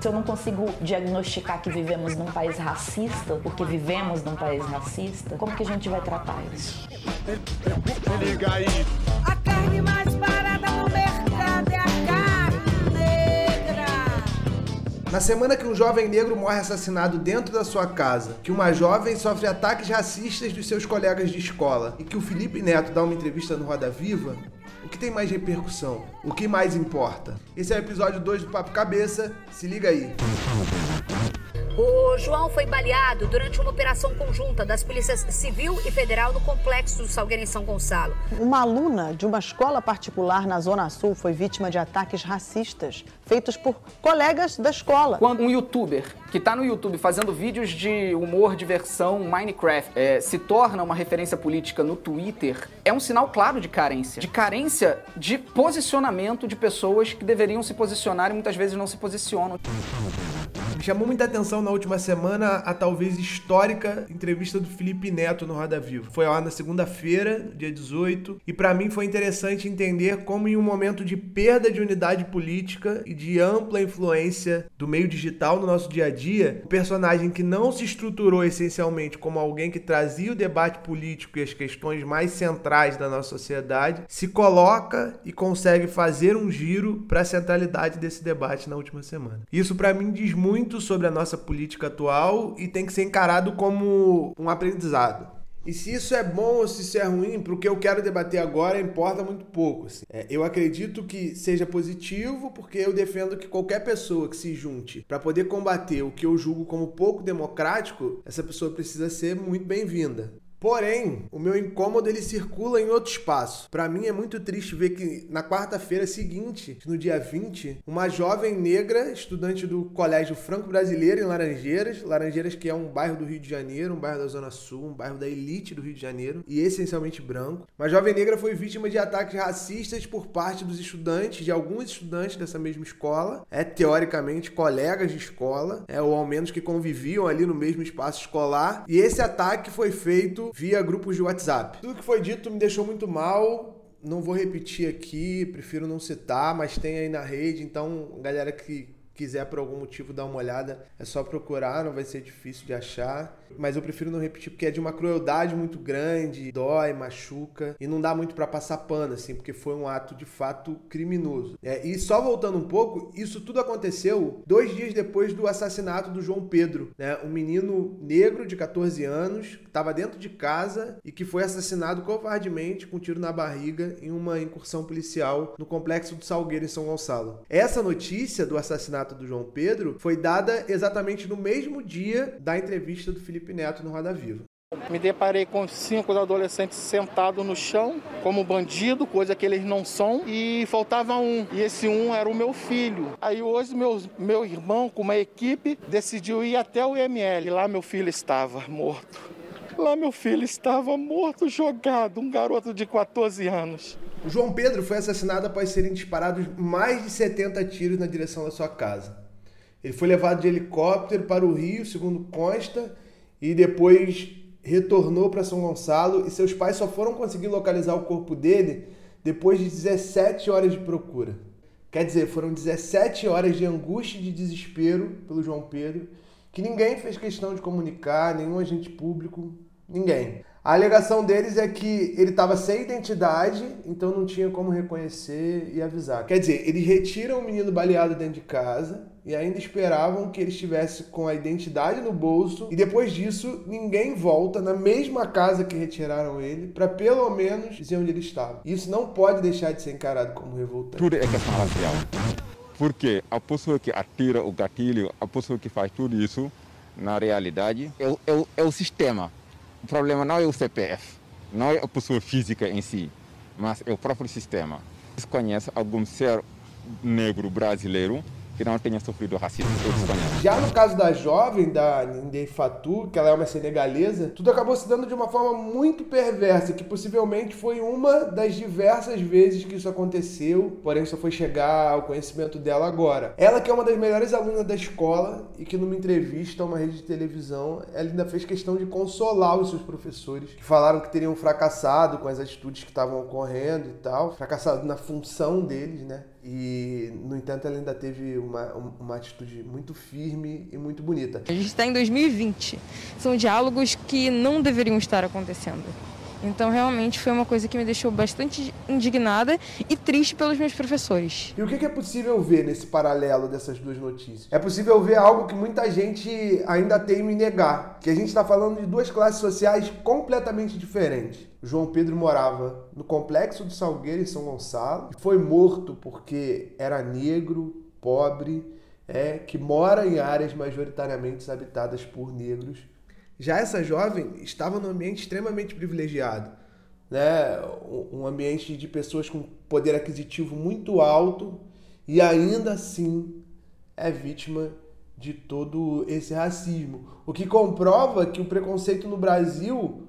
Se eu não consigo diagnosticar que vivemos num país racista, porque vivemos num país racista, como que a gente vai tratar isso? Liga aí. Na semana que um jovem negro morre assassinado dentro da sua casa, que uma jovem sofre ataques racistas dos seus colegas de escola e que o Felipe Neto dá uma entrevista no Roda Viva, o que tem mais repercussão? O que mais importa? Esse é o episódio 2 do Papo Cabeça, se liga aí. O João foi baleado durante uma operação conjunta das polícias civil e federal no complexo do Salgueiro em São Gonçalo. Uma aluna de uma escola particular na Zona Sul foi vítima de ataques racistas feitos por colegas da escola. Quando um youtuber que está no YouTube fazendo vídeos de humor, diversão, Minecraft, é, se torna uma referência política no Twitter, é um sinal claro de carência. De carência de posicionamento de pessoas que deveriam se posicionar e muitas vezes não se posicionam. Chamou muita atenção na última semana a talvez histórica entrevista do Felipe Neto no Roda Viva. Foi ar na segunda-feira, dia 18, e para mim foi interessante entender como em um momento de perda de unidade política e de ampla influência do meio digital no nosso dia a dia, o personagem que não se estruturou essencialmente como alguém que trazia o debate político e as questões mais centrais da nossa sociedade, se coloca e consegue fazer um giro para a centralidade desse debate na última semana. Isso para mim diz muito sobre a nossa política atual e tem que ser encarado como um aprendizado. E se isso é bom ou se isso é ruim, para o que eu quero debater agora importa muito pouco. assim. É, eu acredito que seja positivo, porque eu defendo que qualquer pessoa que se junte para poder combater o que eu julgo como pouco democrático, essa pessoa precisa ser muito bem-vinda. Porém, o meu incômodo ele circula em outro espaço. Para mim é muito triste ver que na quarta-feira seguinte, no dia 20, uma jovem negra, estudante do Colégio Franco Brasileiro em Laranjeiras, Laranjeiras que é um bairro do Rio de Janeiro, um bairro da Zona Sul, um bairro da elite do Rio de Janeiro e essencialmente branco. Uma jovem negra foi vítima de ataques racistas por parte dos estudantes, de alguns estudantes dessa mesma escola, é teoricamente colegas de escola, é ou ao menos que conviviam ali no mesmo espaço escolar. E esse ataque foi feito via grupos de WhatsApp. Tudo que foi dito me deixou muito mal. Não vou repetir aqui, prefiro não citar, mas tem aí na rede, então galera que quiser por algum motivo dar uma olhada, é só procurar, não vai ser difícil de achar. Mas eu prefiro não repetir porque é de uma crueldade muito grande, dói, machuca e não dá muito para passar pano assim, porque foi um ato de fato criminoso. É, e só voltando um pouco, isso tudo aconteceu dois dias depois do assassinato do João Pedro, né? Um menino negro de 14 anos que estava dentro de casa e que foi assassinado covardemente com um tiro na barriga em uma incursão policial no complexo do Salgueiro em São Gonçalo. Essa notícia do assassinato do João Pedro foi dada exatamente no mesmo dia da entrevista do Felipe Neto no Roda Viva. Me deparei com cinco adolescentes sentados no chão, como bandido, coisa que eles não são, e faltava um. E esse um era o meu filho. Aí hoje meu, meu irmão, com uma equipe, decidiu ir até o IML. E lá meu filho estava morto. Lá meu filho estava morto, jogado, um garoto de 14 anos. João Pedro foi assassinado após serem disparados mais de 70 tiros na direção da sua casa. Ele foi levado de helicóptero para o Rio, segundo consta, e depois retornou para São Gonçalo. E seus pais só foram conseguir localizar o corpo dele depois de 17 horas de procura. Quer dizer, foram 17 horas de angústia e de desespero pelo João Pedro, que ninguém fez questão de comunicar, nenhum agente público, ninguém. A alegação deles é que ele estava sem identidade, então não tinha como reconhecer e avisar. Quer dizer, eles retiram o menino baleado dentro de casa e ainda esperavam que ele estivesse com a identidade no bolso e depois disso ninguém volta na mesma casa que retiraram ele para pelo menos dizer onde ele estava. Isso não pode deixar de ser encarado como revoltante. Tudo é questão racial. Porque a pessoa que atira o gatilho, a pessoa que faz tudo isso, na realidade, é o, é o, é o sistema. O problema não é o CPF, não é a pessoa física em si, mas é o próprio sistema. Conhece algum ser negro brasileiro que não tenha sofrido racismo, conhecem. Já no caso da jovem, da Ndei Fatou, que ela é uma senegalesa, tudo acabou se dando de uma forma muito perversa, que possivelmente foi uma das diversas vezes que isso aconteceu, porém só foi chegar ao conhecimento dela agora. Ela que é uma das melhores alunas da escola e que numa entrevista a uma rede de televisão, ela ainda fez questão de consolar os seus professores, que falaram que teriam fracassado com as atitudes que estavam ocorrendo e tal, fracassado na função deles, né? E, no entanto, ela ainda teve uma, uma atitude muito firme e muito bonita. A gente está em 2020. São diálogos que não deveriam estar acontecendo. Então, realmente, foi uma coisa que me deixou bastante indignada e triste pelos meus professores. E o que é possível ver nesse paralelo dessas duas notícias? É possível ver algo que muita gente ainda teme em negar, que a gente está falando de duas classes sociais completamente diferentes. João Pedro morava no complexo do Salgueiro, em São Gonçalo, foi morto porque era negro, pobre, é, que mora em áreas majoritariamente habitadas por negros já essa jovem estava num ambiente extremamente privilegiado, né? um ambiente de pessoas com poder aquisitivo muito alto e ainda assim é vítima de todo esse racismo. O que comprova que o preconceito no Brasil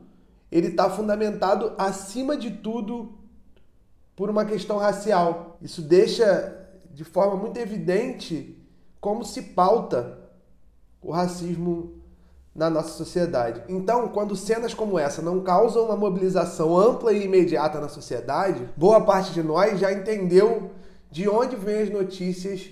ele está fundamentado acima de tudo por uma questão racial. Isso deixa de forma muito evidente como se pauta o racismo na nossa sociedade. Então, quando cenas como essa não causam uma mobilização ampla e imediata na sociedade, boa parte de nós já entendeu de onde vêm as notícias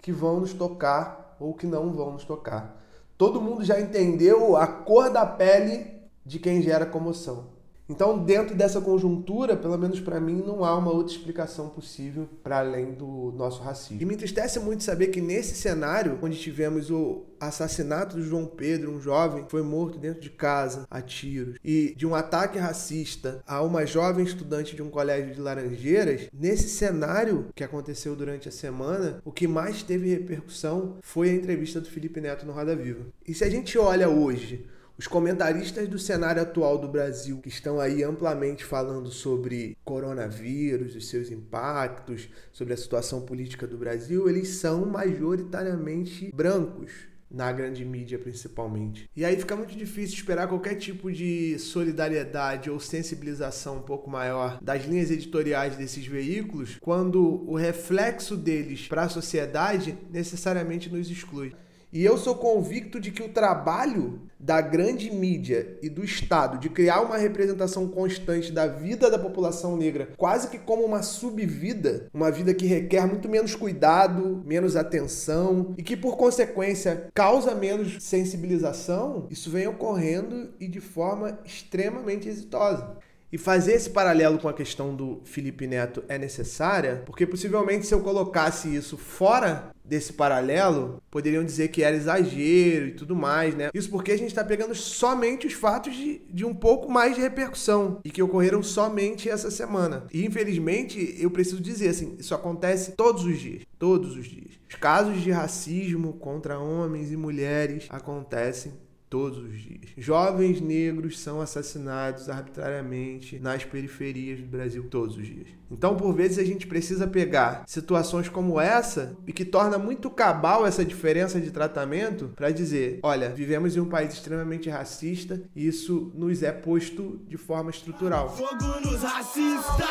que vão nos tocar ou que não vão nos tocar. Todo mundo já entendeu a cor da pele de quem gera comoção. Então, dentro dessa conjuntura, pelo menos para mim, não há uma outra explicação possível para além do nosso racismo. E me entristece muito saber que nesse cenário, onde tivemos o assassinato do João Pedro, um jovem, foi morto dentro de casa a tiros, e de um ataque racista a uma jovem estudante de um colégio de Laranjeiras, nesse cenário que aconteceu durante a semana, o que mais teve repercussão foi a entrevista do Felipe Neto no Roda Viva. E se a gente olha hoje os comentaristas do cenário atual do Brasil, que estão aí amplamente falando sobre coronavírus, os seus impactos, sobre a situação política do Brasil, eles são majoritariamente brancos na grande mídia principalmente. E aí fica muito difícil esperar qualquer tipo de solidariedade ou sensibilização um pouco maior das linhas editoriais desses veículos, quando o reflexo deles para a sociedade necessariamente nos exclui. E eu sou convicto de que o trabalho da grande mídia e do Estado de criar uma representação constante da vida da população negra, quase que como uma subvida, uma vida que requer muito menos cuidado, menos atenção e que, por consequência, causa menos sensibilização, isso vem ocorrendo e de forma extremamente exitosa. E fazer esse paralelo com a questão do Felipe Neto é necessária, porque possivelmente se eu colocasse isso fora desse paralelo, poderiam dizer que era exagero e tudo mais, né? Isso porque a gente está pegando somente os fatos de, de um pouco mais de repercussão e que ocorreram somente essa semana. E infelizmente, eu preciso dizer assim, isso acontece todos os dias, todos os dias. Os casos de racismo contra homens e mulheres acontecem todos os dias. Jovens negros são assassinados arbitrariamente nas periferias do Brasil todos os dias. Então, por vezes, a gente precisa pegar situações como essa e que torna muito cabal essa diferença de tratamento para dizer: olha, vivemos em um país extremamente racista e isso nos é posto de forma estrutural. Fogo nos racista,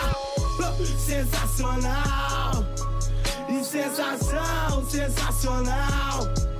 sensacional, e sensação, sensacional.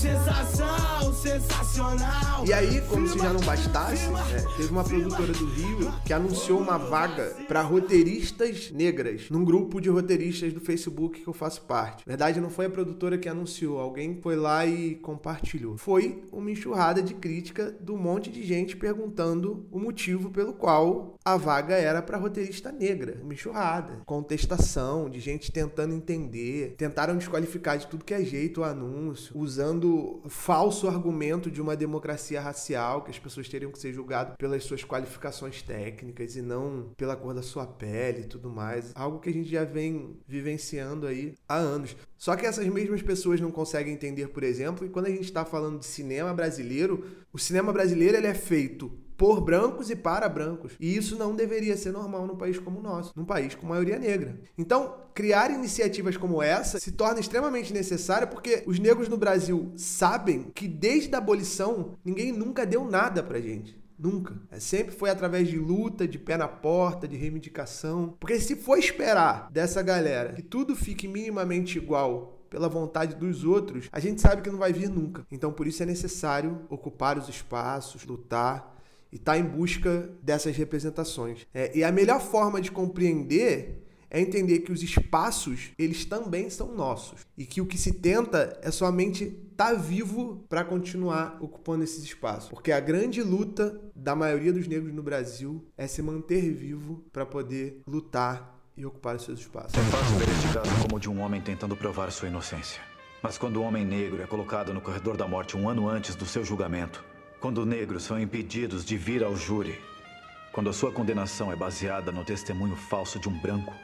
Sensação, sensacional. E aí, como se já não bastasse, né, teve uma produtora do Rio que anunciou uma vaga para roteiristas negras num grupo de roteiristas do Facebook que eu faço parte. Na verdade, não foi a produtora que anunciou, alguém foi lá e compartilhou. Foi uma enxurrada de crítica do monte de gente perguntando o motivo pelo qual a vaga era para roteirista negra. Uma enxurrada. Contestação de gente tentando entender. Tentaram desqualificar de tudo que é jeito o anúncio, usando falso argumento de uma democracia racial, que as pessoas teriam que ser julgadas pelas suas qualificações técnicas e não pela cor da sua pele e tudo mais. Algo que a gente já vem vivenciando aí há anos. Só que essas mesmas pessoas não conseguem entender, por exemplo, que quando a gente está falando de cinema brasileiro, o cinema brasileiro ele é feito por brancos e para brancos. E isso não deveria ser normal num país como o nosso, num país com maioria negra. Então, criar iniciativas como essa se torna extremamente necessário porque os negros no Brasil sabem que desde a abolição ninguém nunca deu nada pra gente. Nunca. É, sempre foi através de luta, de pé na porta, de reivindicação. Porque se for esperar dessa galera que tudo fique minimamente igual pela vontade dos outros, a gente sabe que não vai vir nunca. Então por isso é necessário ocupar os espaços, lutar e estar tá em busca dessas representações. É, e a melhor forma de compreender é entender que os espaços, eles também são nossos. E que o que se tenta é somente estar tá vivo para continuar ocupando esses espaços. Porque a grande luta da maioria dos negros no Brasil é se manter vivo para poder lutar e ocupar os seus espaços. É fácil ver este caso como de um homem tentando provar sua inocência. Mas quando o homem negro é colocado no corredor da morte um ano antes do seu julgamento, quando negros são impedidos de vir ao júri, quando a sua condenação é baseada no testemunho falso de um branco,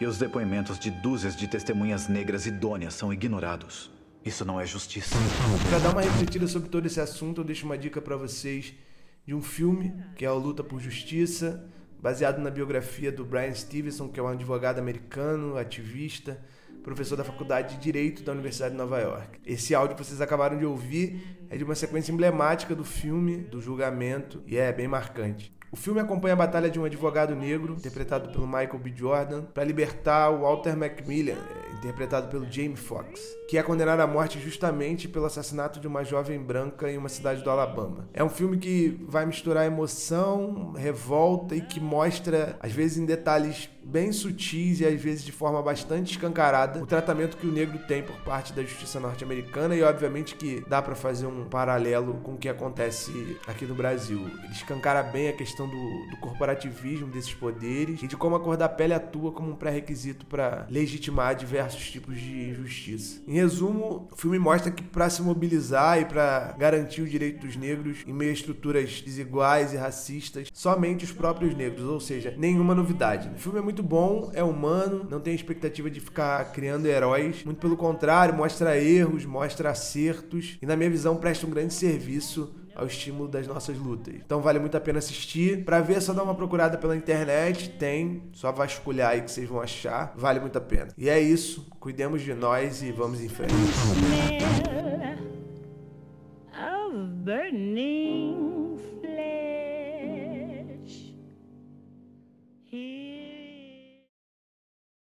e os depoimentos de dúzias de testemunhas negras idôneas são ignorados. Isso não é justiça. Para dar uma refletida sobre todo esse assunto, eu deixo uma dica para vocês de um filme que é o Luta por Justiça, baseado na biografia do Brian Stevenson, que é um advogado americano, ativista, professor da Faculdade de Direito da Universidade de Nova York. Esse áudio que vocês acabaram de ouvir é de uma sequência emblemática do filme, do julgamento, e é bem marcante. O filme acompanha a batalha de um advogado negro, interpretado pelo Michael B. Jordan, para libertar o Walter Macmillan, interpretado pelo Jamie Foxx, que é condenado à morte justamente pelo assassinato de uma jovem branca em uma cidade do Alabama. É um filme que vai misturar emoção, revolta e que mostra, às vezes em detalhes bem sutis e às vezes de forma bastante escancarada o tratamento que o negro tem por parte da justiça norte-americana e obviamente que dá para fazer um paralelo com o que acontece aqui no Brasil. Ele escancara bem a questão do, do corporativismo desses poderes e de como a cor da pele atua como um pré-requisito para legitimar diversos tipos de injustiça. Em resumo, o filme mostra que para se mobilizar e para garantir o direito dos negros em meio a estruturas desiguais e racistas, somente os próprios negros, ou seja, nenhuma novidade. O filme é muito bom, é humano, não tem expectativa de ficar criando heróis. Muito pelo contrário, mostra erros, mostra acertos e, na minha visão, presta um grande serviço ao estímulo das nossas lutas. Então vale muito a pena assistir. Para ver, é só dar uma procurada pela internet, tem, só vasculhar aí que vocês vão achar. Vale muito a pena. E é isso, cuidemos de nós e vamos em frente. burning